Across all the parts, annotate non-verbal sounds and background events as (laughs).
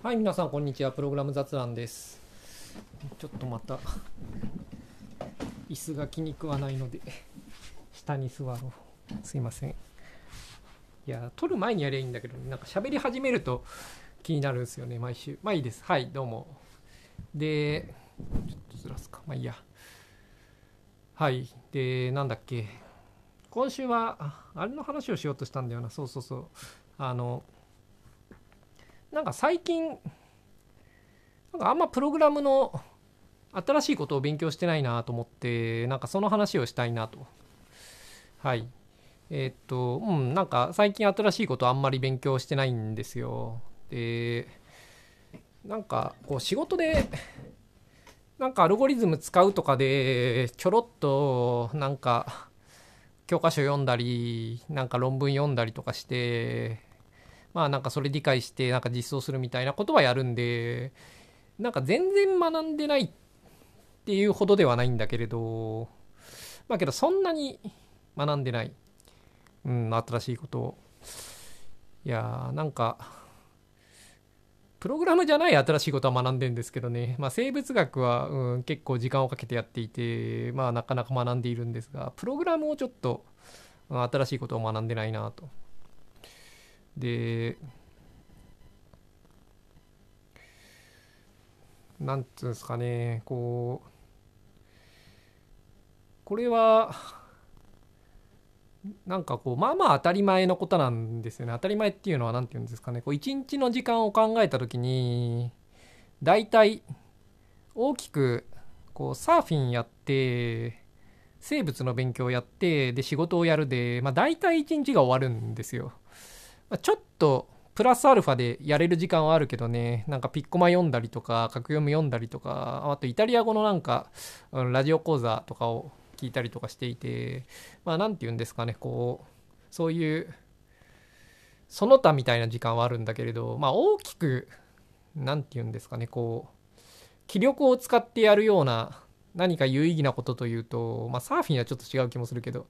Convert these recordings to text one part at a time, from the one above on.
はい、皆さん、こんにちは。プログラム雑談です。ちょっとまた、椅子が気に食わないので、下に座ろう。すいません。いや、撮る前にやりゃいいんだけど、なんか喋り始めると気になるんですよね、毎週。まあいいです。はい、どうも。で、ちょっとずらすか。まあいいや。はい。で、なんだっけ。今週は、あれの話をしようとしたんだよな。そうそうそう。あの、なんか最近なんかあんまプログラムの新しいことを勉強してないなと思ってなんかその話をしたいなと。はい。えーっとうんなんか最近新しいことあんまり勉強してないんですよ。でなんかこう仕事でなんかアルゴリズム使うとかでちょろっとなんか教科書読んだりなんか論文読んだりとかしてまあなんかそれ理解してなんか実装するみたいなことはやるんでなんか全然学んでないっていうほどではないんだけれどまあけどそんなに学んでない。うん新しいことを。いやーなんかプログラムじゃない新しいことは学んでるんですけどね、まあ、生物学は、うん、結構時間をかけてやっていてまあなかなか学んでいるんですがプログラムをちょっと新しいことを学んでないなと。でなんつうんですかねこうこれはなんかこうまあまあ当たり前のことなんですよね当たり前っていうのは何て言うんですかねこう一日の時間を考えた時に大体大きくこうサーフィンやって生物の勉強をやってで仕事をやるで、まあ、大体一日が終わるんですよ。まあちょっとプラスアルファでやれる時間はあるけどね。なんかピッコマ読んだりとか格読み読んだりとかあとイタリア語のなんかラジオ講座とかを聞いたりとかしていて。まあ何て言うんですかねこうそういうその他みたいな時間はあるんだけれどまあ大きく何て言うんですかねこう気力を使ってやるような何か有意義なことというとまあサーフィンはちょっと違う気もするけど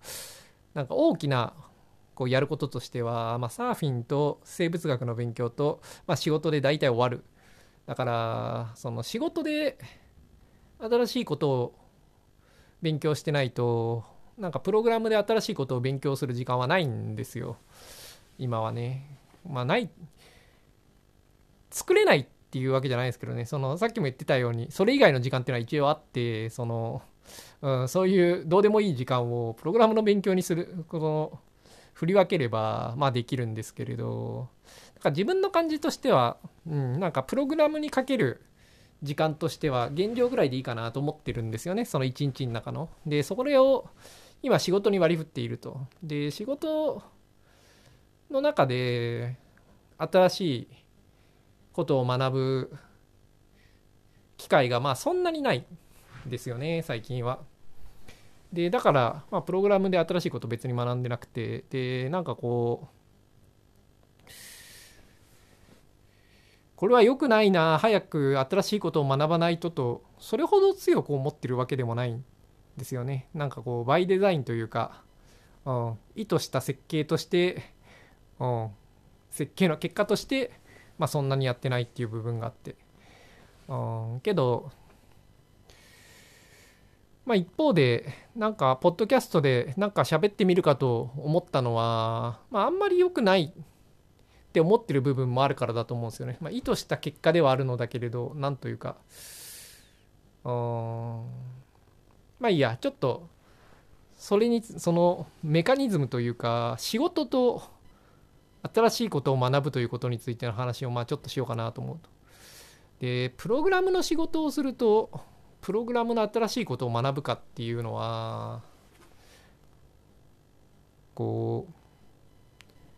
なんか大きなこうやることとしては、まあ、サーフィンと生物学の勉強と、まあ、仕事で大体終わる。だからその仕事で新しいことを勉強してないとなんかプログラムで新しいことを勉強する時間はないんですよ。今はね。まあない作れないっていうわけじゃないですけどね。そのさっきも言ってたようにそれ以外の時間っていうのは一応あってその、うん、そういうどうでもいい時間をプログラムの勉強にするこの振り分ければまあできるんですけれどなんか自分の感じとしては、うん、なんかプログラムにかける時間としては現状ぐらいでいいかなと思ってるんですよねその一日の中の。でそれを今仕事に割り振っていると。で仕事の中で新しいことを学ぶ機会がまあそんなにないですよね最近は。でだから、まあ、プログラムで新しいこと別に学んでなくてでなんかこうこれは良くないな早く新しいことを学ばないととそれほど強く思ってるわけでもないんですよね。なんかこうバイデザインというか、うん、意図した設計として、うん、設計の結果として、まあ、そんなにやってないっていう部分があって、うん、けどまあ一方でなんかポッドキャストでなんか喋ってみるかと思ったのは、まあ、あんまり良くないって思ってる部分もあるからだと思うんですよね。まあ、意図した結果ではあるのだけれどなんというかうんまあいいやちょっとそれにそのメカニズムというか仕事と新しいことを学ぶということについての話をまあちょっとしようかなと思うと。でプログラムの仕事をするとプログラムの新しいことを学ぶかっていうのはこう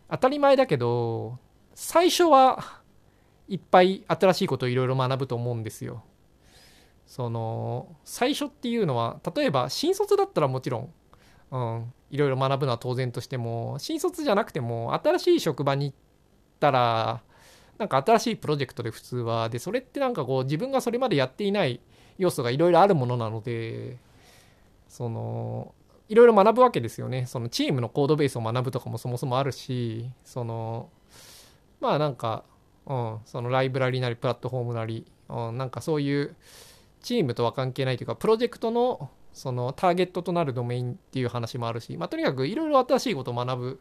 当たり前だけど最初はいっぱい新しいことをいろいろ学ぶと思うんですよ。その最初っていうのは例えば新卒だったらもちろん、うん、いろいろ学ぶのは当然としても新卒じゃなくても新しい職場に行ったらなんか新しいプロジェクトで普通はでそれってなんかこう自分がそれまでやっていない要素がいろいろあるものなのでそのいろいろ学ぶわけですよねそのチームのコードベースを学ぶとかもそもそもあるしそのまあなんかうん、そのライブラリなりプラットフォームなり、うん、なんかそういうチームとは関係ないというかプロジェクトのそのターゲットとなるドメインっていう話もあるし、まあ、とにかくいろいろ新しいことを学ぶ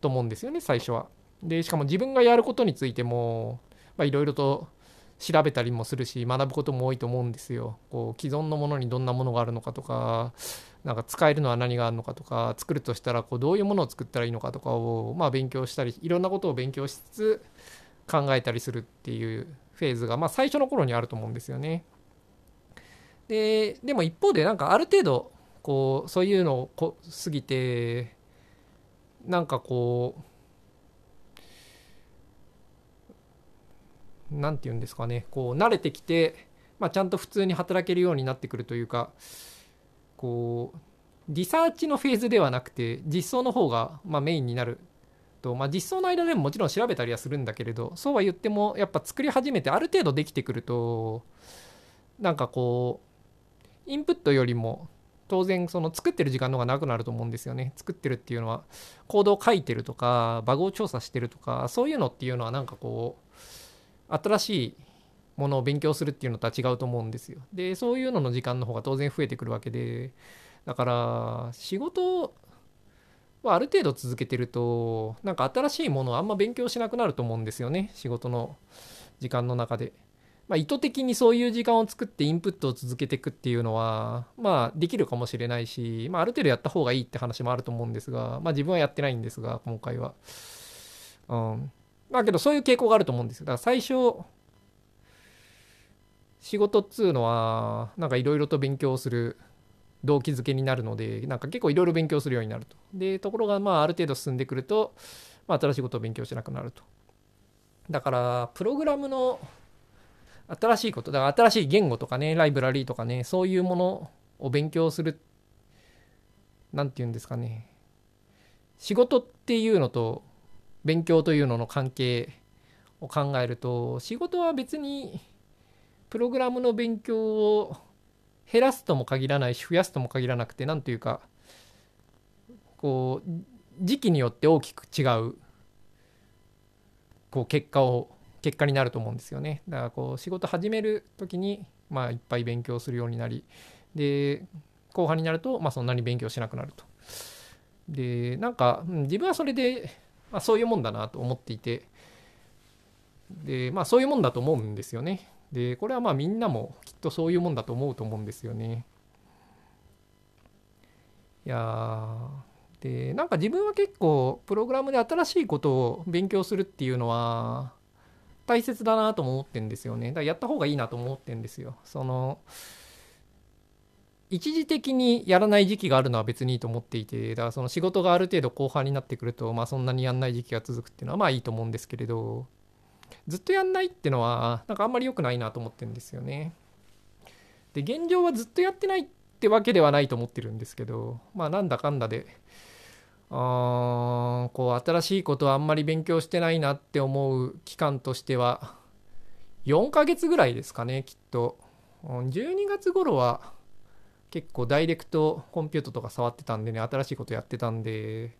と思うんですよね最初は。でしかも自分がやることについてもまあいろいろと調べたりもするし学ぶことも多いと思うんですよ。こう既存のものにどんなものがあるのかとかなんか使えるのは何があるのかとか作るとしたらこうどういうものを作ったらいいのかとかをまあ勉強したりいろんなことを勉強しつつ考えたりするっていうフェーズがまあ最初の頃にあると思うんですよね。ででも一方でなんかある程度こうそういうのを過ぎてなんかこうなんて言うんですかねこう慣れてきて、まあ、ちゃんと普通に働けるようになってくるというかこうリサーチのフェーズではなくて実装の方がまメインになると、まあ、実装の間でももちろん調べたりはするんだけれどそうは言ってもやっぱ作り始めてある程度できてくるとなんかこうインプットよりも当然その作ってる時間の方が長くなると思うんですよね。作ってるっていうのはコードを書いてるとかバグを調査してるとかそういうのっていうのはなんかこう新しいものを勉強するっていうのとは違うと思うんですよ。でそういうのの時間の方が当然増えてくるわけでだから仕事はある程度続けてるとなんか新しいものをあんま勉強しなくなると思うんですよね仕事の時間の中で。まあ、意図的にそういう時間を作ってインプットを続けていくっていうのは、まあ、できるかもしれないし、まあ、ある程度やった方がいいって話もあると思うんですが、まあ、自分はやってないんですが、今回は。うん。まあ、けど、そういう傾向があると思うんですよ。だから最初、仕事っつうのは、なんかいろいろと勉強する動機づけになるので、なんか結構いろいろ勉強するようになると。で、ところが、まあ、ある程度進んでくると、まあ、新しいことを勉強しなくなると。だから、プログラムの新しいこと、だから新しい言語とかね、ライブラリーとかね、そういうものを勉強する、何て言うんですかね、仕事っていうのと勉強というのの関係を考えると、仕事は別にプログラムの勉強を減らすとも限らないし、増やすとも限らなくて、何というか、こう、時期によって大きく違う、こう、結果を結果になると思うんですよね。だからこう仕事始める時にまあいっぱい勉強するようになりで後半になるとまあそんなに勉強しなくなると。でなんか自分はそれで、まあ、そういうもんだなと思っていてでまあそういうもんだと思うんですよね。でこれはまあみんなもきっとそういうもんだと思うと思うんですよね。いやでなんか自分は結構プログラムで新しいことを勉強するっていうのは大切だなとも思ってんですよね。だからやった方がいいなと思ってんですよ。その一時的にやらない時期があるのは別にいいと思っていてだからその仕事がある程度後半になってくるとまあそんなにやんない時期が続くっていうのはまあいいと思うんですけれどずっとやんないっていうのはなんかあんまり良くないなと思ってるんですよね。で現状はずっとやってないってわけではないと思ってるんですけどまあなんだかんだであこう新しいことはあんまり勉強してないなって思う期間としては4ヶ月ぐらいですかねきっと12月頃は結構ダイレクトコンピュートとか触ってたんでね新しいことやってたんで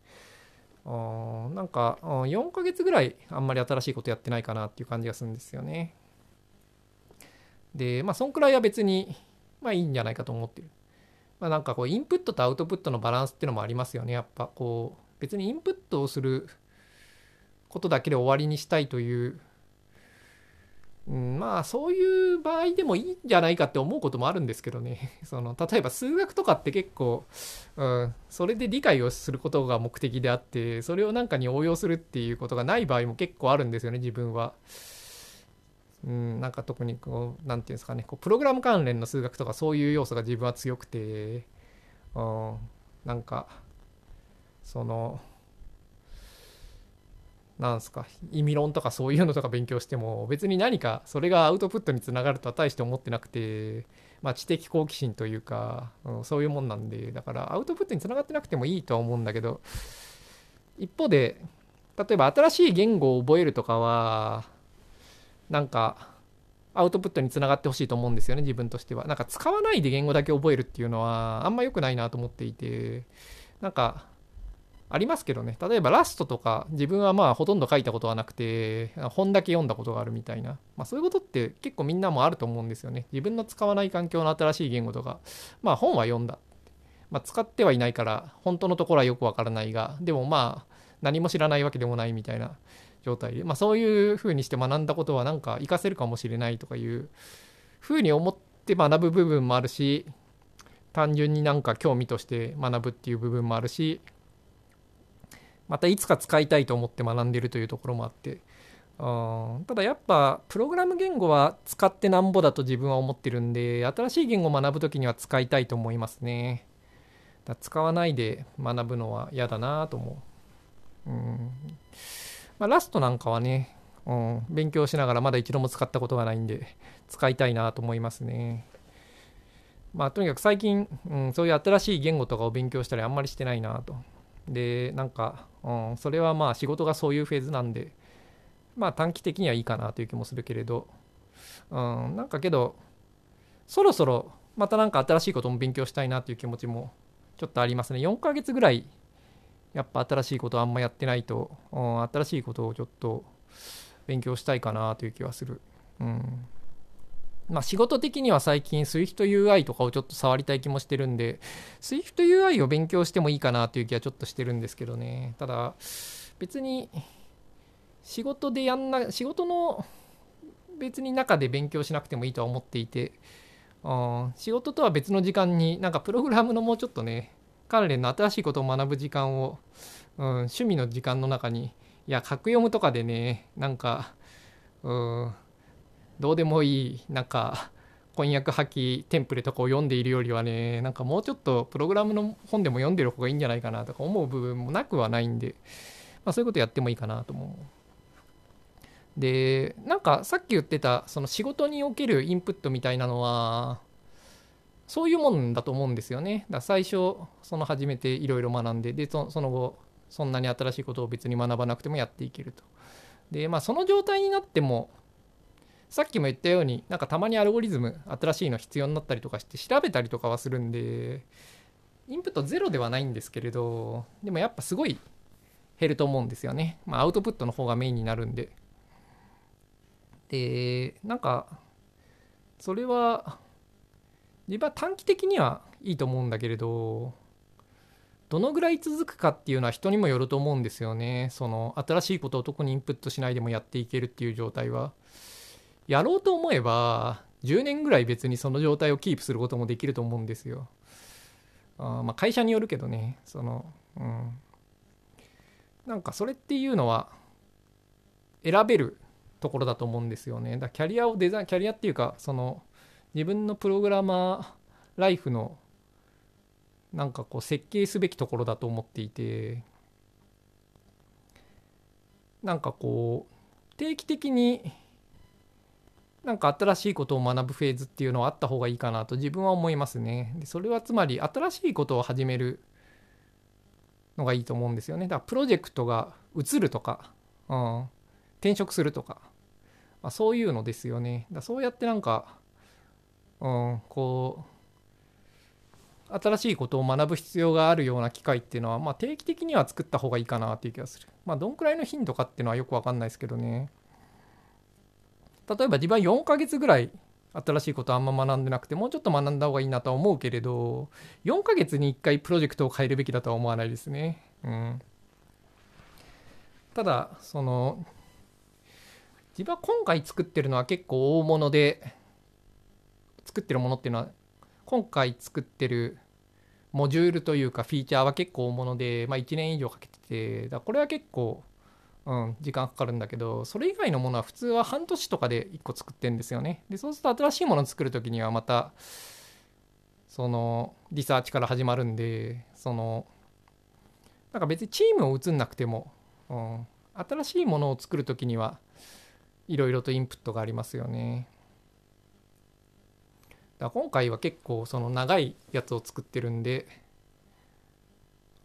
あなんか4ヶ月ぐらいあんまり新しいことやってないかなっていう感じがするんですよね。でまあそんくらいは別にまあいいんじゃないかと思ってる。まあ、なんかこうインプットとアウトプットのバランスっていうのもありますよね。やっぱこう別にインプットをすることだけで終わりにしたいという、うん、まあそういう場合でもいいんじゃないかって思うこともあるんですけどね (laughs) その例えば数学とかって結構、うん、それで理解をすることが目的であってそれを何かに応用するっていうことがない場合も結構あるんですよね自分は。うん、なんか特にこう、なんていうんですかね、こうプログラム関連の数学とかそういう要素が自分は強くて、うん、なんか、その、なんすか、意味論とかそういうのとか勉強しても、別に何かそれがアウトプットにつながるとは大して思ってなくて、まあ、知的好奇心というか、うん、そういうもんなんで、だからアウトプットにつながってなくてもいいとは思うんだけど、一方で、例えば新しい言語を覚えるとかは、なんかアウトプットにつながってほしいと思うんですよね自分としては。なんか使わないで言語だけ覚えるっていうのはあんま良くないなと思っていてなんかありますけどね。例えばラストとか自分はまあほとんど書いたことはなくて本だけ読んだことがあるみたいな、まあ、そういうことって結構みんなもあると思うんですよね。自分の使わない環境の新しい言語とか。まあ本は読んだ、まあ、使ってはいないから本当のところはよくわからないがでもまあ何も知らないわけでもないみたいな状態で、まあ、そういうふうにして学んだことはなんか活かせるかもしれないとかいうふうに思って学ぶ部分もあるし単純になんか興味として学ぶっていう部分もあるしまたいつか使いたいと思って学んでるというところもあって。うんただやっぱプログラム言語は使ってなんぼだと自分は思ってるんで新しい言語を学ぶ時には使いたいと思いますね。だ使わないで学ぶのは嫌だなと思う。うん。まあ、ラストなんかはね、うん、勉強しながらまだ一度も使ったことがないんで使いたいなと思いますね。まあとにかく最近、うん、そういう新しい言語とかを勉強したりあんまりしてないなと。でなんか、うん、それはまあ仕事がそういうフェーズなんでまあ短期的にはいいかなという気もするけれど、うん、なんかけどそろそろまた何か新しいことも勉強したいなという気持ちもちょっとありますね4ヶ月ぐらいやっぱ新しいことあんまやってないと、うん、新しいことをちょっと勉強したいかなという気はする。うんまあ、仕事的には最近 SwiftUI とかをちょっと触りたい気もしてるんで SwiftUI を勉強してもいいかなという気はちょっとしてるんですけどね。ただ別に仕事でやんな仕事の別に中で勉強しなくてもいいとは思っていて、うん、仕事とは別の時間になんかプログラムのもうちょっとね関連の新しいことを学ぶ時間を、うん、趣味の時間の中にいや格読むとかでねなんかうんどうでもいいなんか (laughs) 翻訳破棄テンプレとかを読んでいるよりはねなんかもうちょっとプログラムの本でも読んでる方がいいんじゃないかなとか思う部分もなくはないんで、まあ、そういうことやってもいいかなと思う。でなんかさっき言ってたその仕事におけるインプットみたいなのはそういうもんだと思うんですよね。だから最初その初めていろいろ学んででその後そんなに新しいことを別に学ばなくてもやっていけると。でまあその状態になってもさっきも言ったようになんかたまにアルゴリズム新しいの必要になったりとかして調べたりとかはするんでインプットゼロではないんですけれどでもやっぱすごい減ると思うんですよね、まあ、アウトプットの方がメインになるんで。でなんかそれは自分は短期的にはいいと思うんだけれどどのぐらい続くかっていうのは人にもよると思うんですよね。その新しいことを特にインプットしないでもやっていけるっていう状態は。やろうと思えば10年ぐらい別にその状態をキープすることもできると思うんですよ。あまあ会社によるけどねそのうんなんかそれっていうのは選べるところだと思うんですよね。だキャリアをデザインキャリアっていうかその自分のプログラマーライフのなんかこう設計すべきところだと思っていてなんかこう定期的になんか新しいことを学ぶフェーズっていうのはあった方がいいかなと自分は思いますね。でそれはつまり新しいことを始めるのがいいと思うんですよね。だからプロジェクトが移るとか、うん、転職するとか、まあ、そういうのですよね。だそうやってなんか、うん、こう新しいことを学ぶ必要があるような機会っていうのは、まあ、定期的には作った方がいいかなっていう気がする。まあどんくらいの頻度かっていうのはよくわかんないですけどね。例えば自分4ヶ月ぐらい新しいことあんま学んでなくてもうちょっと学んだ方がいいなとは思うけれど4ヶ月に1回プロジェクトを変えるべきだとは思わないですね。うん、ただその自分は今回作ってるのは結構大物で作ってるものっていうのは今回作ってるモジュールというかフィーチャーは結構大物で、まあ、1年以上かけててだこれは結構うん、時間かかるんだけどそれ以外のものは普通は半年とかで1個作ってんですよね。でそうすると新しいものを作る時にはまたそのリサーチから始まるんでそのなんか別にチームを移んなくても、うん、新しいものを作る時にはいろいろとインプットがありますよね。だから今回は結構その長いやつを作ってるんで、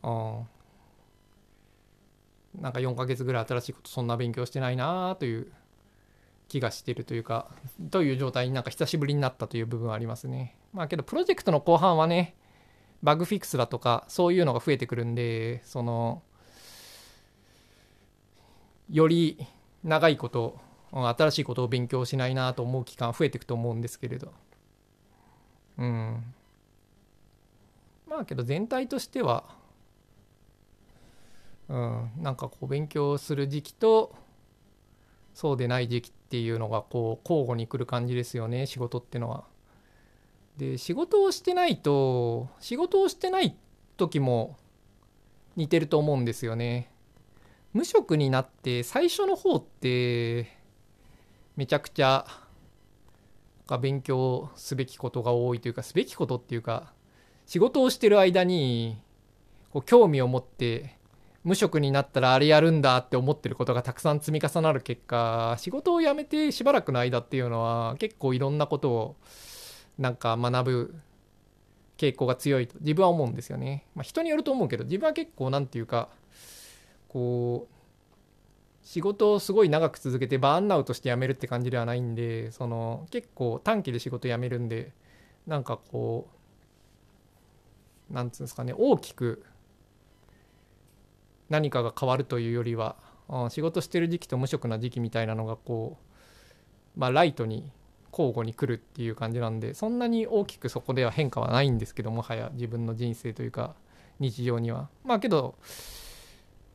うん、なんか4ヶ月ぐらい新しいことそんな勉強してないなという気がしてるというかという状態になんか久しぶりになったという部分はありますね。まあけどプロジェクトの後半はねバグフィックスだとかそういうのが増えてくるんでそのより長いこと新しいことを勉強しないなと思う期間増えていくと思うんですけれど。うん。まあけど全体としてはうんなんかこう勉強する時期とそうでない時期っていうのがこう交互に来る感じですよね仕事ってのは。で仕事をしてないと仕事をしてない時も似てると思うんですよね。無職になって最初の方ってめちゃくちゃ勉強すべきことが多いというかすべきことっていうか仕事をしてる間にこう興味を持って無職になったらあれやるんだって思ってることがたくさん積み重なる結果仕事を辞めてしばらくの間っていうのは結構いろんなことをなんか学ぶ傾向が強いと自分は思うんですよね。まあ、人によると思うけど自分は結構何て言うかこう仕事をすごい長く続けてバーンアウトして辞めるって感じではないんでその結構短期で仕事辞めるんでなんかこうなんつうんですかね大きく何かが変わるというよりは仕事してる時期と無職な時期みたいなのがこうまあライトに交互に来るっていう感じなんでそんなに大きくそこでは変化はないんですけどもはや自分の人生というか日常には。まあけど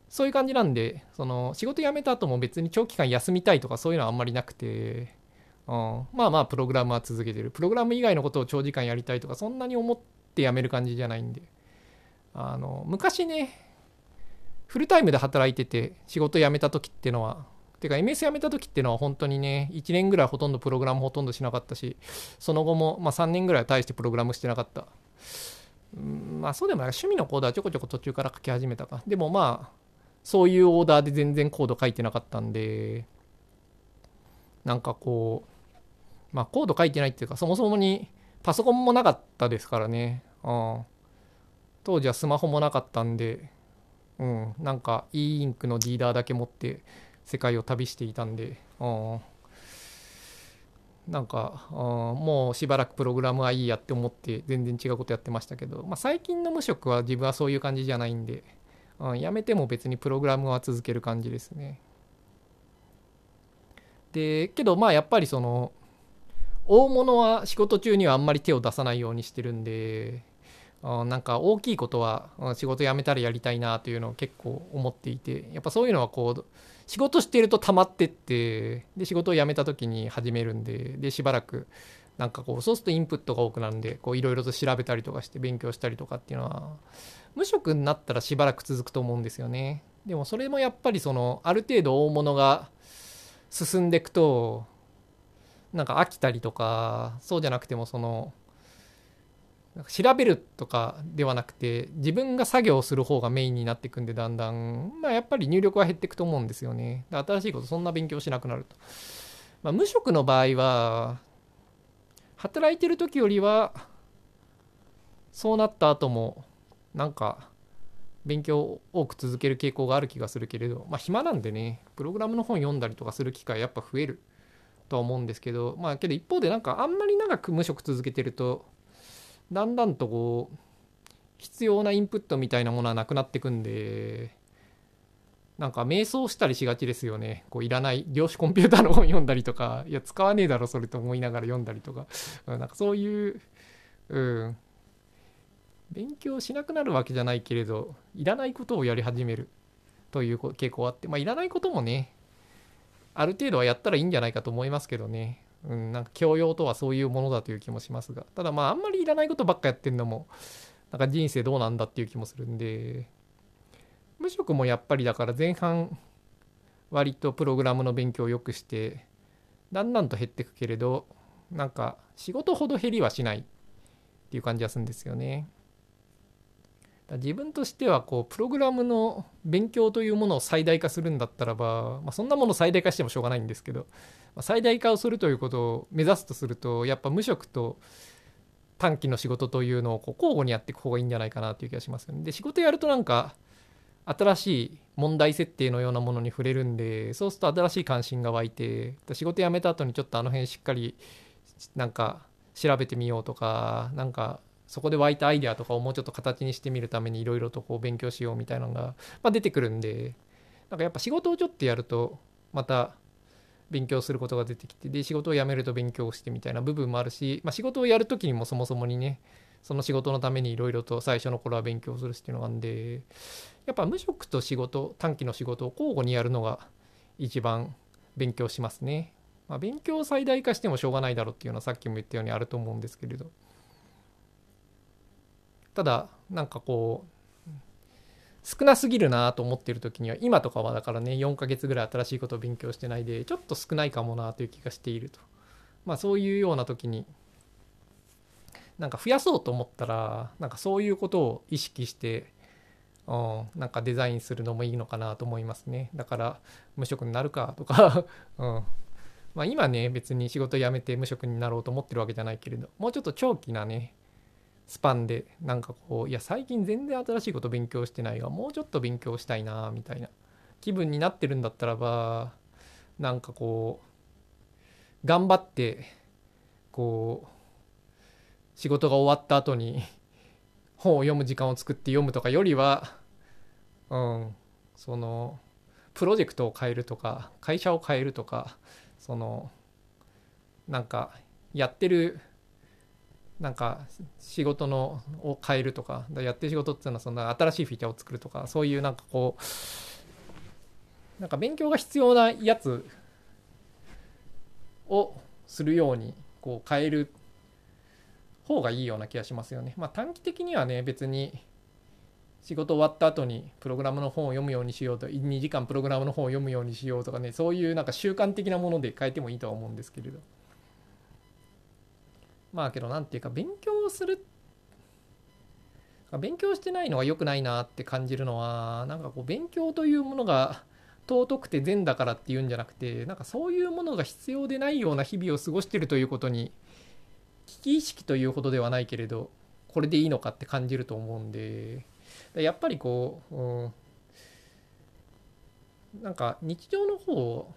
そういう感じなんでその仕事辞めた後も別に長期間休みたいとかそういうのはあんまりなくて、うん、まあまあプログラムは続けてる。プログラム以外のことを長時間やりたいとかそんなに思って辞める感じじゃないんで。あの昔ねフルタイムで働いてて仕事辞めた時っていうのはてか MS 辞めた時っていうのは本当にね1年ぐらいほとんどプログラムほとんどしなかったしその後も、まあ、3年ぐらいは大してプログラムしてなかった。うんまあそうでもない。趣味のコードはちょこちょこ途中から書き始めたか。でもまあそういうオーダーで全然コード書いてなかったんで、なんかこう、まあコード書いてないっていうか、そもそもにパソコンもなかったですからね。うん、当時はスマホもなかったんで、うん、なんか e インクのディーダーだけ持って世界を旅していたんで、うん、なんか、うん、もうしばらくプログラムはいいやって思って全然違うことやってましたけど、まあ、最近の無職は自分はそういう感じじゃないんで、うん、やめても別にプログラムは続ける感じですね。でけどまあやっぱりその大物は仕事中にはあんまり手を出さないようにしてるんで、なんか大きいことは仕事辞めたらやりたいなというのを結構思っていてやっぱそういうのはこう仕事してると溜まってってで仕事を辞めた時に始めるんででしばらくなんかこうそうするとインプットが多くなるんでいろいろと調べたりとかして勉強したりとかっていうのは無職になったらしばらく続くと思うんですよね。でもそれもやっぱりそのある程度大物が進んでいくとなんか飽きたりとかそうじゃなくてもそのなんか調べるとかではなくて自分が作業する方がメインになっていくんでだんだん。まあやっぱり入力は減っていくと思うんですよね。新しいことそんな勉強しなくなると、まあ、無職の場合は働いてる時よりはそうなった後もなんか勉強多く続ける傾向がある気がするけれどまあ暇なんでねプログラムの本読んだりとかする機会やっぱ増えるとは思うんですけどまあけど一方でなんかあんまり長く無職続けてるとだんだんとこう必要なインプットみたいなものはなくなってくんでなんか瞑想したりしがちですよね。こういらない量子コンピューターの本読んだりとか、いや使わねえだろそれと思いながら読んだりとか、なんかそういう、うん、勉強しなくなるわけじゃないけれどいらないことをやり始める。という傾向あって。まあいらないこともねある程度はやったらいいんじゃないかと思いますけどね。うんなんか教養とはそういうものだという気もしますがただまああんまりいらないことばっかやってんのもなんか人生どうなんだっていう気もするんで無職もやっぱりだから前半割とプログラムの勉強をよくしてだんだんと減ってくけれどなんか仕事ほど減りはしないっていう感じはするんですよね。自分としてはこうプログラムの勉強というものを最大化するんだったらば、まあ、そんなものを最大化してもしょうがないんですけど、まあ、最大化をするということを目指すとするとやっぱ無職と短期の仕事というのをこう交互にやっていく方がいいんじゃないかなという気がしますよね。で仕事やるとなんか新しい問題設定のようなものに触れるんでそうすると新しい関心が湧いて仕事辞めた後にちょっとあの辺しっかりなんか調べてみようとかなんかそこで湧いたアイデアとかをもうちょっと形にしてみるためにいろいろとこう勉強しようみたいなのが、まあ、出てくるんでなんかやっぱ仕事をちょっとやるとまた勉強することが出てきてで仕事を辞めると勉強してみたいな部分もあるし、まあ、仕事をやる時にもそもそもにねその仕事のためにいろいろと最初の頃は勉強するしっていうのがあるんでやっぱ無職と仕事短期の仕事を交互にやるのが一番勉強しますね。まあ、勉強を最大化してもしょうがないだろうっていうのはさっきも言ったようにあると思うんですけれどただなんかこう少なすぎるなと思ってる時には今とかはだからね4ヶ月ぐらい新しいことを勉強してないでちょっと少ないかもなという気がしていると。まあそういうような時になんか増やそうと思ったらなんかそういうことを意識してうん、なんかデザインするのもいいのかなと思いますね。だから無職になるかとか、(laughs) うん。まあ、今ね別に仕事辞めて無職になろうと思ってるわけじゃないけれどもうちょっと長期なねスパンでなんかこういや最近全然新しいこと勉強してないがもうちょっと勉強したいなみたいな気分になってるんだったらばなんかこう頑張ってこう仕事が終わった後に本を読む時間を作って読むとかよりはうんそのプロジェクトを変えるとか会社を変えるとかそのなんかやってるなんか仕事のを変えるとかやってる仕事っていうのはそんな新しいフィーチャーを作るとかそういうなんかこうなんか勉強が必要なやつをするようにこう変える方がいいような気がしますよね。まあ短期的にはね別に仕事終わった後にプログラムの本を読むようにしようと2時間プログラムの本を読むようにしようとかねそういうなんか習慣的なもので変えてもいいとは思うんですけれどまあけど何て言うか勉強する勉強してないのが良くないなって感じるのはなんかこう勉強というものが尊くて善だからっていうんじゃなくてなんかそういうものが必要でないような日々を過ごしてるということに危機意識というほどではないけれどこれでいいのかって感じると思うんでやっぱりこう、うん、なんか日常の方を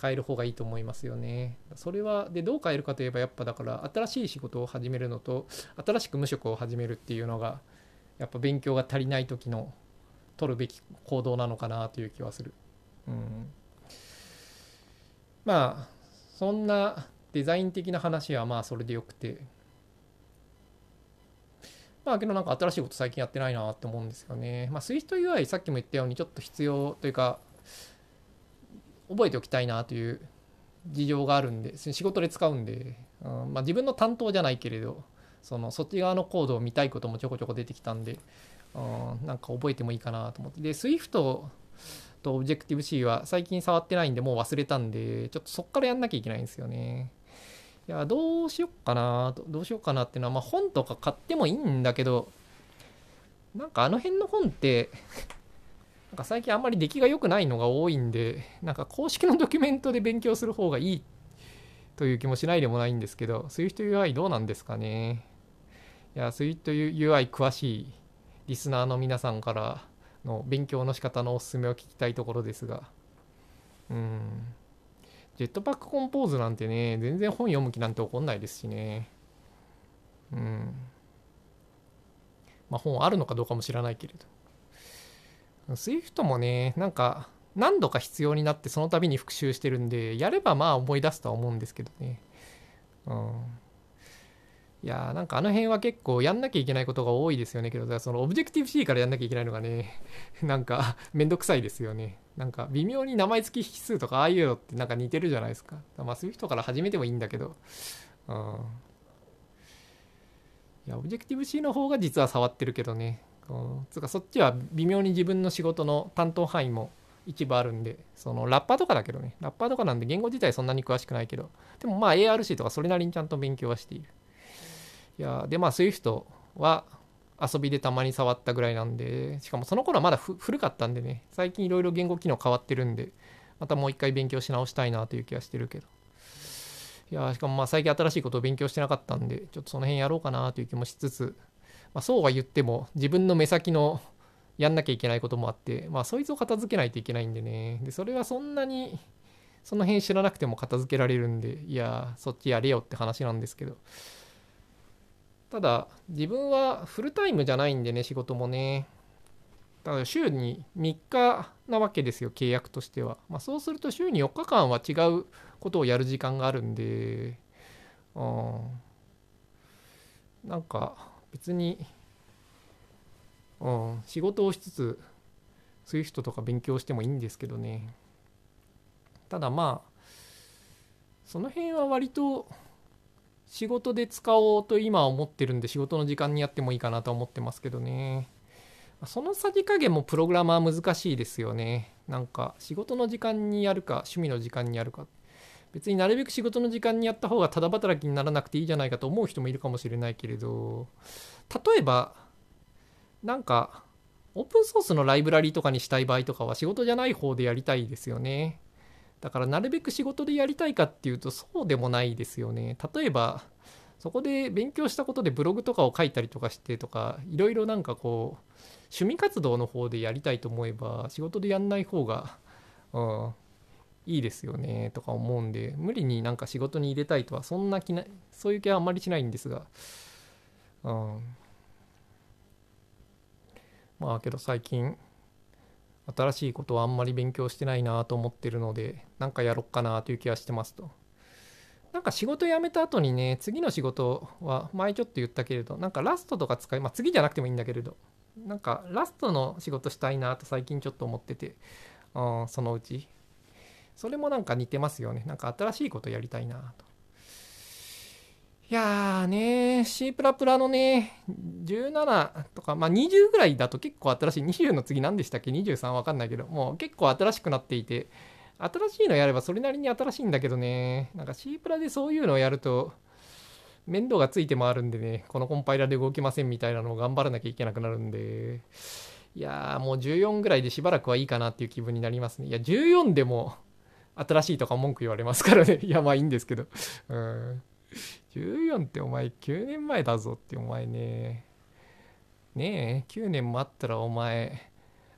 変える方がいいと思いますよね。それはでどう変えるかといえばやっぱだから新しい仕事を始めるのと新しく無職を始めるっていうのがやっぱ勉強が足りない時の取るべき行動なのかなという気はする。うん、まあそんなデザイン的な話はまあそれでよくてまあけどなんか新しいこと最近やってないなって思うんですよね。まあ SwiftUI さっきも言ったようにちょっと必要というか覚えておきたいなという事情があるんで仕事で使うんで、うんまあ、自分の担当じゃないけれどそのそっち側のコードを見たいこともちょこちょこ出てきたんで、うん、なんか覚えてもいいかなと思ってで Swift と Objective-C は最近触ってないんでもう忘れたんでちょっとそっからやんなきゃいけないんですよね。いや、どうしよっかな、どうしようかなっていうのは、まあ本とか買ってもいいんだけど、なんかあの辺の本って、なんか最近あんまり出来が良くないのが多いんで、なんか公式のドキュメントで勉強する方がいいという気もしないでもないんですけど、SwiftUI どうなんですかね。いや、SwiftUI 詳しいリスナーの皆さんからの勉強の仕方のおすすめを聞きたいところですが、うん。ジェットパックコンポーズなんてね、全然本読む気なんて起こんないですしね。うん。まあ本あるのかどうかも知らないけれど。SWIFT もね、なんか何度か必要になってその度に復習してるんで、やればまあ思い出すとは思うんですけどね。うん。いやーなんかあの辺は結構やんなきゃいけないことが多いですよねけどそのオブジェクティブ C からやんなきゃいけないのがね (laughs) なんかめんどくさいですよね。なんか微妙に名前付き引数とかああいうのってなんか似てるじゃないですか。まあそういう人から始めてもいいんだけど。うん。いやオブジェクティブ C の方が実は触ってるけどね。つかそっちは微妙に自分の仕事の担当範囲も一部あるんでそのラッパーとかだけどね。ラッパーとかなんで言語自体そんなに詳しくないけど。でもまあ ARC とかそれなりにちゃんと勉強はしている。いやでまあ SWIFT は遊びでたまに触ったぐらいなんでしかもその頃はまだ古かったんでね。最近いろいろ言語機能変わってるんでまたもう一回勉強し直したいなという気はしてるけど。いやしかもまあ最近新しいことを勉強してなかったんでちょっとその辺やろうかなという気もしつつ、まあ、そうは言っても自分の目先のやんなきゃいけないこともあってまあそいつを片付けないといけないんでね。でそれはそんなにその辺知らなくても片付けられるんでいやそっちやれよって話なんですけど。ただ自分はフルタイムじゃないんでね仕事もね。ただ週に3日なわけですよ契約としては、まあ、そうすると週に4日間は違うことをやる時間があるんで。うん。なんか別に、うん、仕事をしつつ SWIFT とか勉強してもいいんですけどね。ただまあその辺は割と仕事で使おうと今は思ってるんで仕事の時間にやってもいいかなと思ってますけどね。そのさじ加減もプログラマー難しいですよね。なんか仕事の時間にやるか趣味の時間にやるか。別になるべく仕事の時間にやった方がただ働きにならなくていいじゃないかと思う人もいるかもしれないけれど例えばなんかオープンソースのライブラリとかにしたい場合とかは仕事じゃない方でやりたいですよね。だからなるべく仕事でやりたいかっていうとそうでもないですよね。例えばそこで勉強したことでブログとかを書いたりとかしてとかいろいろなんかこう趣味活動の方でやりたいと思えば仕事でやんない方が、うん、いいですよねとか思うんで無理になんか仕事に入れたいとはそんな気ないそういう気はあんまりしないんですが、うん、まあけど最近新しいことはあんまり勉強してないなと思ってるのでなんかやろっかなという気はしてますと。なんか仕事辞めた後にね次の仕事は前ちょっと言ったけれどなんかラストとか使いまあ次じゃなくてもいいんだけれどなんかラストの仕事したいなと最近ちょっと思ってて、うん、そのうちそれもなんか似てますよね。なんか新しいことやりたいなと。いやーね C++ プラプラのね17とかまあ20ぐらいだと結構新しい20の次何でしたっけ？23わかんないけどもう結構新しくなっていて新しいのやればそれなりに新しいんだけどね。なんか C プラでそういうのをやると面倒がついて回るんでね、このコンパイラで動きませんみたいなのを頑張らなきゃいけなくなるんで、いやーもう14ぐらいでしばらくはいいかなっていう気分になりますね。いや、14でも新しいとか文句言われますからね。(laughs) いや、まあいいんですけど。うん。14ってお前9年前だぞってお前ね。ねえ、9年もあったらお前、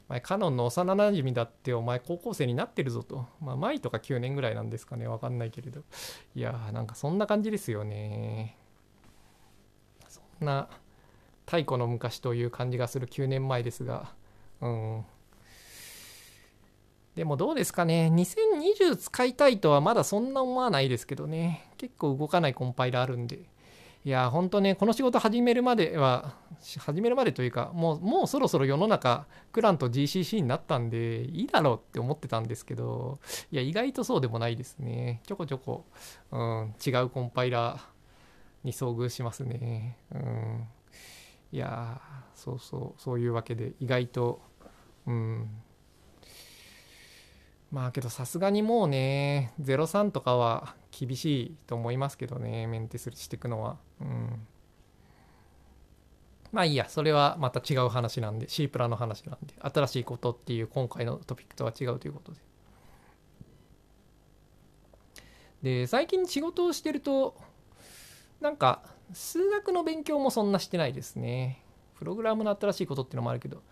お前カノンの幼なじみだってお前高校生になってるぞと。まあ前とか9年ぐらいなんですかね。わかんないけれど。いやなんかそんな感じですよねそん。な太古の昔という感じがする9年前ですが、うん。でもどうですかね。2020使いたいとはまだそんな思わないですけどね。結構動かないコンパイラーあるんで。いや、ほんとね、この仕事始めるまでは、始めるまでというか、もう、もうそろそろ世の中、クランと GCC になったんで、いいだろうって思ってたんですけど、いや、意外とそうでもないですね。ちょこちょこ、うん、違うコンパイラー、に遭遇しますね。うん、いやそうそうそういうわけで意外とうんまあけどさすがにもうね03とかは厳しいと思いますけどねメンテするしていくのは。うんまあいいや、それはまた違う話なんで、C プラの話なんで、新しいことっていう今回のトピックとは違うということで。で、最近仕事をしてると、なんか数学の勉強もそんなしてないですねプログラムの新しいことっていうのもあるけど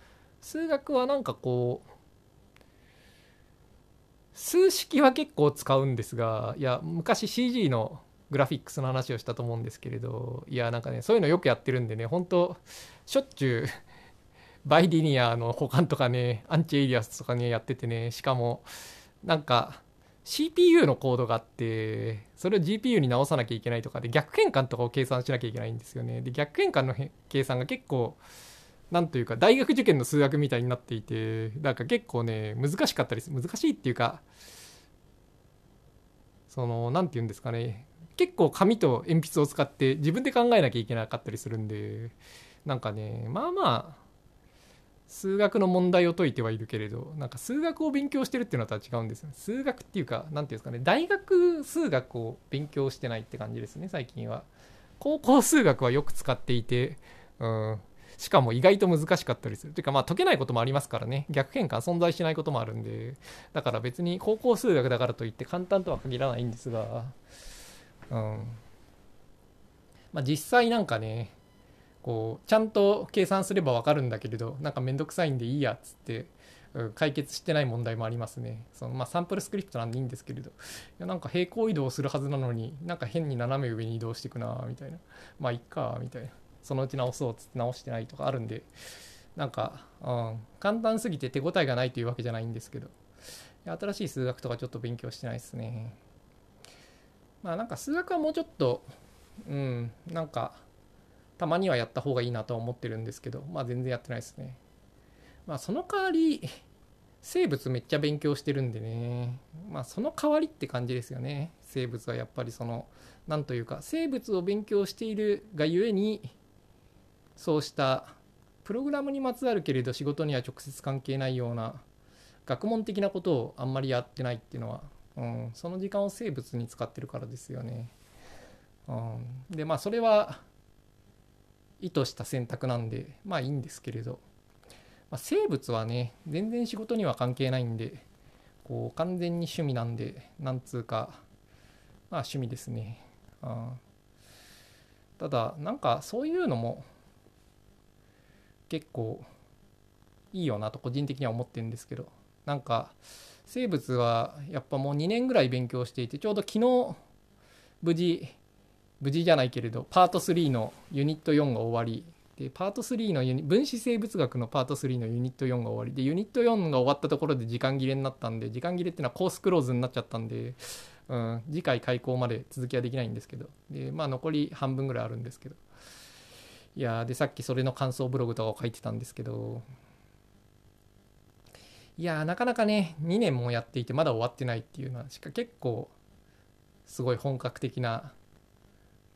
数学はなんかこう数式は結構使うんですがいや昔 CG のグラフィックスの話をしたと思うんですけれどいやなんかねそういうのよくやってるんでね本当しょっちゅう (laughs) バイリニアの補間とかねアンチエイリアスとかねやっててねしかもなんか CPU のコードがあって、それを GPU に直さなきゃいけないとかで、逆変換とかを計算しなきゃいけないんですよね。で、逆変換の計算が結構、なんというか、大学受験の数学みたいになっていて、なんか結構ね、難しかったりす。難しいっていうか、その、なんて言うんですかね。結構紙と鉛筆を使って自分で考えなきゃいけなかったりするんで、なんかね、まあまあ、数学の問題を解いてはいるけれどなんか数学を勉強してるっていうのとは違うんですよ数学っていうか何ていうんですかね大学数学を勉強してないって感じですね最近は高校数学はよく使っていてうんしかも意外と難しかったりする。というかまあ解けないこともありますからね。逆変換存在しないこともあるんで。だから別に高校数学だからといって簡単とは限らないんですが。うん。まあ実際なんかねこうちゃんと計算すれば分かるんだけれどなんかめんどくさいんでいいやっつって、うん、解決してない問題もありますね。その、まあ、サンプルスクリプトなんでいいんですけれど。いやなんか平行移動するはずなのになんか変に斜め上に移動していくなみたいな。まあいっかみたいな。そのうち直そうっつって直してないとかあるんでなんか、うん、簡単すぎて手応えがないというわけじゃないんですけど。新しい数学とかちょっと勉強してないですね。まあなんか数学はもうちょっとうんなんかたまにはやった方がいいなとは思ってるんですけどまあ全然やってないですね。まあその代わり生物めっちゃ勉強してるんでね。まあその代わりって感じですよね。生物はやっぱりその何というか生物を勉強しているがゆえにそうしたプログラムにまつわるけれど仕事には直接関係ないような学問的なことをあんまりやってないっていうのは、うん、その時間を生物に使ってるからですよね。うん、でまあそれは意図した選択なんでまあいいんですけれど、まあ、生物はね全然仕事には関係ないんでこう完全に趣味なんでなんつうかまあ趣味ですね。うん、ただなんかそういうのも結構いいよなと個人的には思ってるんですけどなんか生物はやっぱもう2年ぐらい勉強していてちょうど昨日無事無事じゃないけれどパート3のユニット4が終わり。でパート3のユニ分子生物学のパート3のユニット4が終わり。でユニット4が終わったところで時間切れになったんで時間切れっていうのはコースクローズになっちゃったんで、うん、次回開講まで続きはできないんですけど。でまあ残り半分ぐらいあるんですけど。いやでさっきそれの感想ブログとかを書いてたんですけどいやなかなかね2年もやっていてまだ終わってないっていうのはしか結構すごい本格的な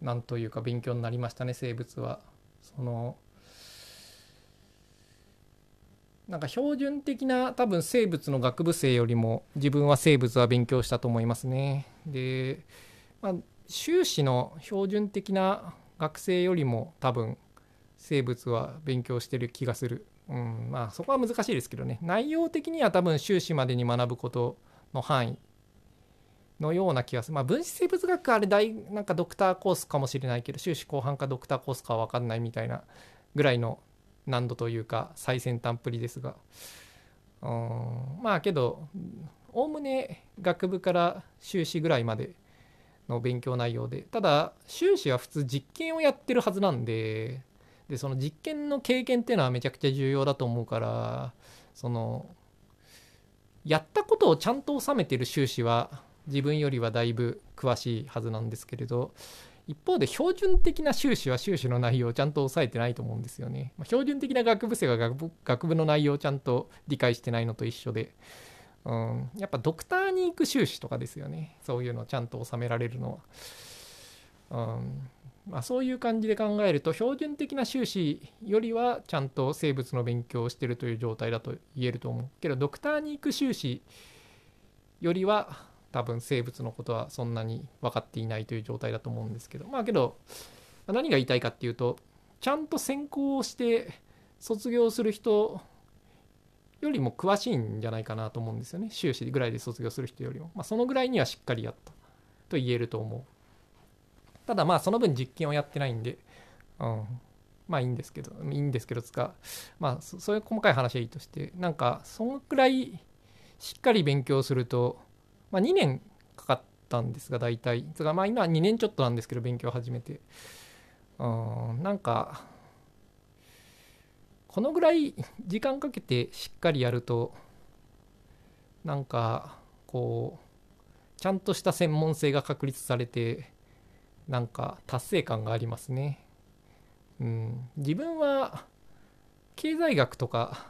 なんというか勉強になりましたね生物は。そのなんか標準的な多分生物の学部生よりも自分は生物は勉強したと思いますね。で、まあ、修士の標準的な学生よりも多分生物は勉強してる気がする。うん、まあそこは難しいですけどね。内容的には多分修士までに学ぶことの範囲のような気がする。まあ、分子生物学あれ大、なんかドクターコースかもしれないけど、修士後半かドクターコースかは分かんないみたいなぐらいの難度というか、最先端っぷりですが。うん、まあけど、おおむね学部から修士ぐらいまでの勉強内容で、ただ、修士は普通実験をやってるはずなんで、で、その実験の経験っていうのはめちゃくちゃ重要だと思うから、その、やったことをちゃんと収めてる修士は自分よりはだいぶ詳しいはずなんですけれど一方で標準的な修士は修士の内容をちゃんと押さえてないと思うんですよね。まあ、標準的な学部生が学部学部の内容をちゃんと理解してないのと一緒で、うん、やっぱドクターに行く修士とかですよねそういうのをちゃんと収められるのは。うんまあ、そういう感じで考えると標準的な修士よりはちゃんと生物の勉強をしてるという状態だと言えると思う。けどドクターに行く修士よりは多分生物のことはそんなに分かっていないという状態だと思うんですけど。まあけど何が言いたいかっていうとちゃんと専攻をして卒業する人よりも詳しいんじゃないかなと思うんですよね。修士ぐらいで卒業する人よりも、まあ、そのぐらいにはしっかりやったと言えると思う。ただまあその分実験をやってないんで、うん、まあいいんですけどいいんですけどつかまあそういう細かい話はいいとしてなんかそのくらいしっかり勉強するとまあ、2年かかったんですが大体。つかまあ今2年ちょっとなんですけど勉強始めて。うん。なんかこのぐらい時間かけてしっかりやるとなんかこうちゃんとした専門性が確立されてなんか達成感がありますね。うん、自分は経済学とか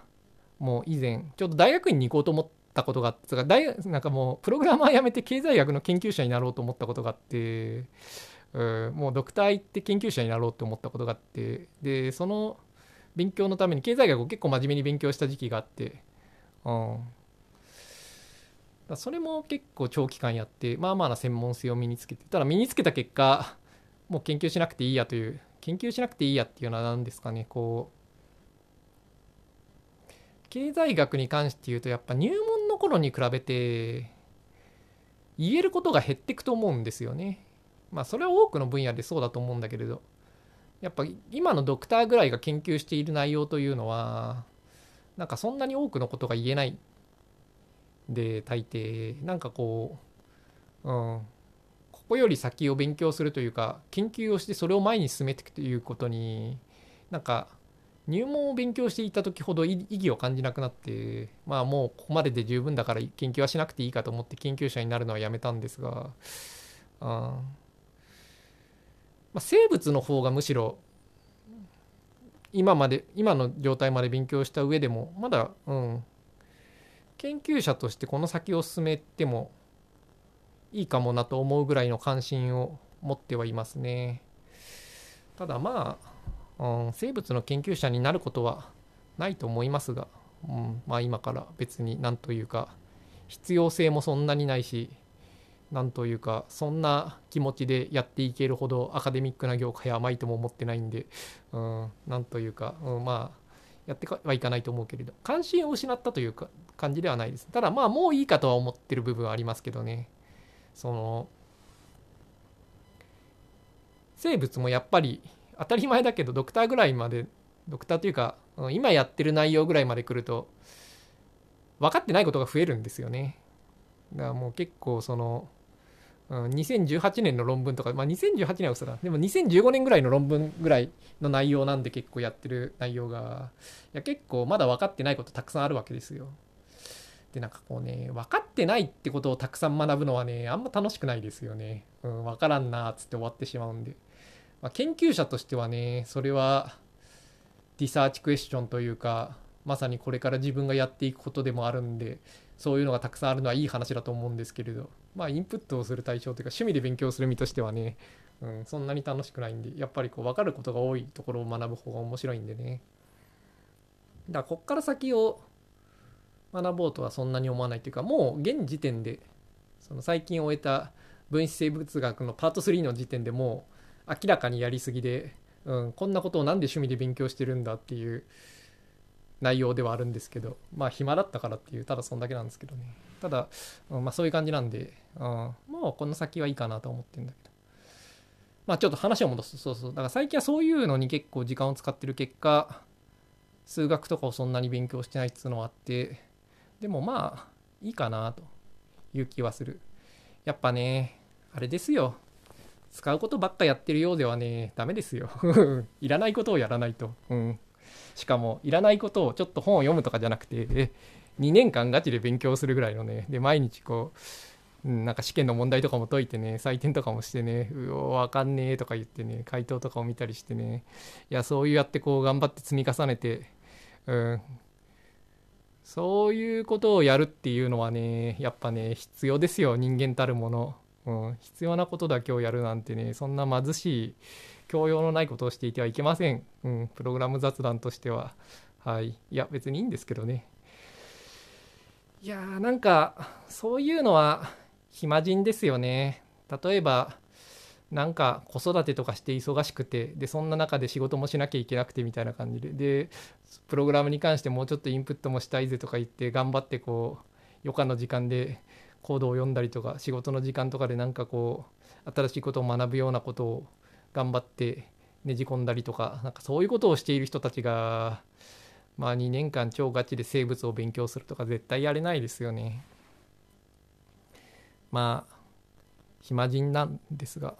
もう以前ちょうど大学院に行こうと思ったことがあって大なんかもうプログラマー辞めて経済学の研究者になろうと思ったことがあって、うん、もうドクター行って研究者になろうと思ったことがあってでその勉強のために経済学を結構真面目に勉強した時期があって、うん、それも結構長期間やってまあまあな専門性を身につけてただ身につけた結果もう研究しなくていいやという研究しなくていいやっていうのは何ですかねこう。経済学に関して言うとやっぱ入門の頃に比べて言えることが減っていくと思うんですよね。まあそれは多くの分野でそうだと思うんだけれど。やっぱ今のドクターぐらいが研究している内容というのはなんかそんなに多くのことが言えない。で大抵。なんかこううん。ここより先を勉強するというか研究をしてそれを前に進めていくということになんか入門を勉強していた時ほど意義を感じなくなってまあもうここまでで十分だから研究はしなくていいかと思って研究者になるのはやめたんですがあ、まあ、生物の方がむしろ今まで今の状態まで勉強した上でもまだうん研究者としてこの先を進めてもいいかもなと思うぐらいの関心を持ってはいますね。ただまあ、うん、生物の研究者になることはないと思いますが、うん、まあ今から別になんというか必要性もそんなにないしなんというかそんな気持ちでやっていけるほどアカデミックな業界は甘いとも思ってないんで、うん、なんというか、うん、まあやってはいかないと思うけれど関心を失ったというか感じではないですただまあもういいかとは思ってる部分はありますけどねその生物もやっぱり当たり前だけどドクターぐらいまでドクターというか今やってる内容ぐらいまで来ると分かってないことが増えるんですよねだからもう結構その2018年の論文とか、まあ、2018年は嘘だ。でも2015年ぐらいの論文ぐらいの内容なんで結構やってる内容が、いや結構まだ分かってないことたくさんあるわけですよ。で、なんかこうね、分かってないってことをたくさん学ぶのはね、あんま楽しくないですよね。うん、分からんなーっつって終わってしまうんで。まあ、研究者としてはね、それはリサーチクエスチョンというか、まさにこれから自分がやっていくことでもあるんで、そういうのがたくさんあるのはいい話だと思うんですけれど、まあ、インプットをする対象というか、趣味で勉強する身としてはね、うん、そんなに楽しくないんで、やっぱりこう分かることが多いところを学ぶ方が面白いんでね。だから、こっから先を学ぼうとはそんなに思わないというか、もう現時点で、その最近終えた分子生物学のパート3の時点でもう明らかにやりすぎで、うん、こんなことをなんで趣味で勉強してるんだっていう内容ではあるんですけどまあ暇だったからっていうただそんだけなんですけどね。ただ、うん、まあそういう感じなんで、うん、もうこの先はいいかなと思ってるんだけど。まあちょっと話を戻すそうそう。だから最近はそういうのに結構時間を使ってる結果数学とかをそんなに勉強してないっつうのはあってでもまあいいかなという気はする。やっぱねあれですよ。使うことばっかやってるようではねダメですよ。(laughs) いらないことをやらないと。うん。しかもいらないことをちょっと本を読むとかじゃなくて2年間ガチで勉強するぐらいのね。で毎日こう、うん、なんか試験の問題とかも解いてね採点とかもしてねうおわかんねえとか言ってね回答とかを見たりしてね。いやそうやってこう頑張って積み重ねてうんそういうことをやるっていうのはねやっぱね必要ですよ人間たるもの、うん、必要なことだけをやるなんてねそんな貧しい教養のないことをしていてはいけません。うん、プログラム雑談としては。はい。いや、別にいいんですけどね。いやー、なんか、そういうのは暇人ですよね。例えば、なんか子育てとかして忙しくて、で、そんな中で仕事もしなきゃいけなくてみたいな感じで、で、プログラムに関してもうちょっとインプットもしたいぜとか言って、頑張ってこう、余暇の時間でコードを読んだりとか、仕事の時間とかでなんかこう、新しいことを学ぶようなことを頑張ってねじ込んだりとかなんかそういうことをしている人たちがまあ2年間超ガチで生物を勉強するとか絶対やれないですよね。まあ暇人なんですが。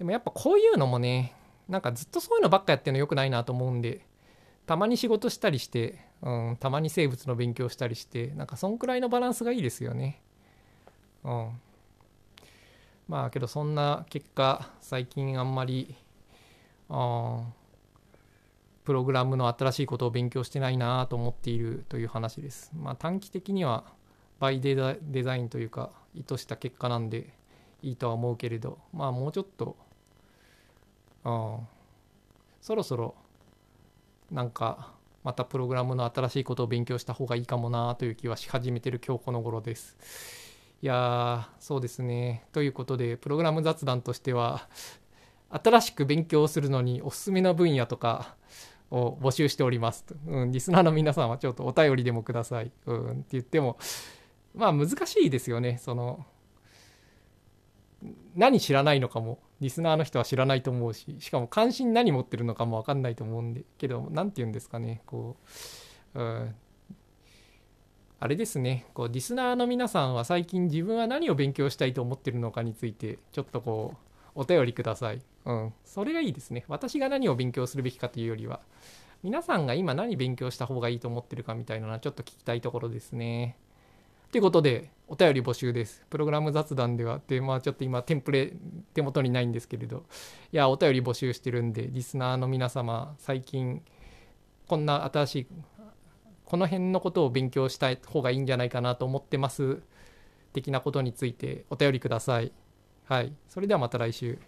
でもやっぱこういうのもねなんかずっとそういうのばっかやってるのよくないなと思うんでたまに仕事したりして、うん、たまに生物の勉強したりしてなんかそんくらいのバランスがいいですよねうんまあけどそんな結果最近あんまりあプログラムの新しいことを勉強してないなと思っているという話です。まあ短期的にはバイデザインというか意図した結果なんでいいとは思うけれどまあもうちょっとあそろそろなんかまたプログラムの新しいことを勉強した方がいいかもなという気はし始めてる今日この頃です。いやそうですね。ということで、プログラム雑談としては、新しく勉強するのにおすすめの分野とかを募集しております。うん、リスナーの皆さんはちょっとお便りでもください。うん、って言っても、まあ難しいですよね。その、何知らないのかも、リスナーの人は知らないと思うし、しかも関心何持ってるのかもわかんないと思うんで、けど、何て言うんですかね、こう、うん、あれですね、こう、リスナーの皆さんは最近自分は何を勉強したいと思ってるのかについて、ちょっとこう、お便りください。うん。それがいいですね。私が何を勉強するべきかというよりは、皆さんが今何勉強した方がいいと思ってるかみたいなのはちょっと聞きたいところですね。ということで、お便り募集です。プログラム雑談では、で、まあちょっと今テンプレ手元にないんですけれど、いや、お便り募集してるんで、リスナーの皆様、最近、こんな新しい、この辺のことを勉強した方がいいんじゃないかなと思ってます。的なことについてお便りください。はい。それではまた来週。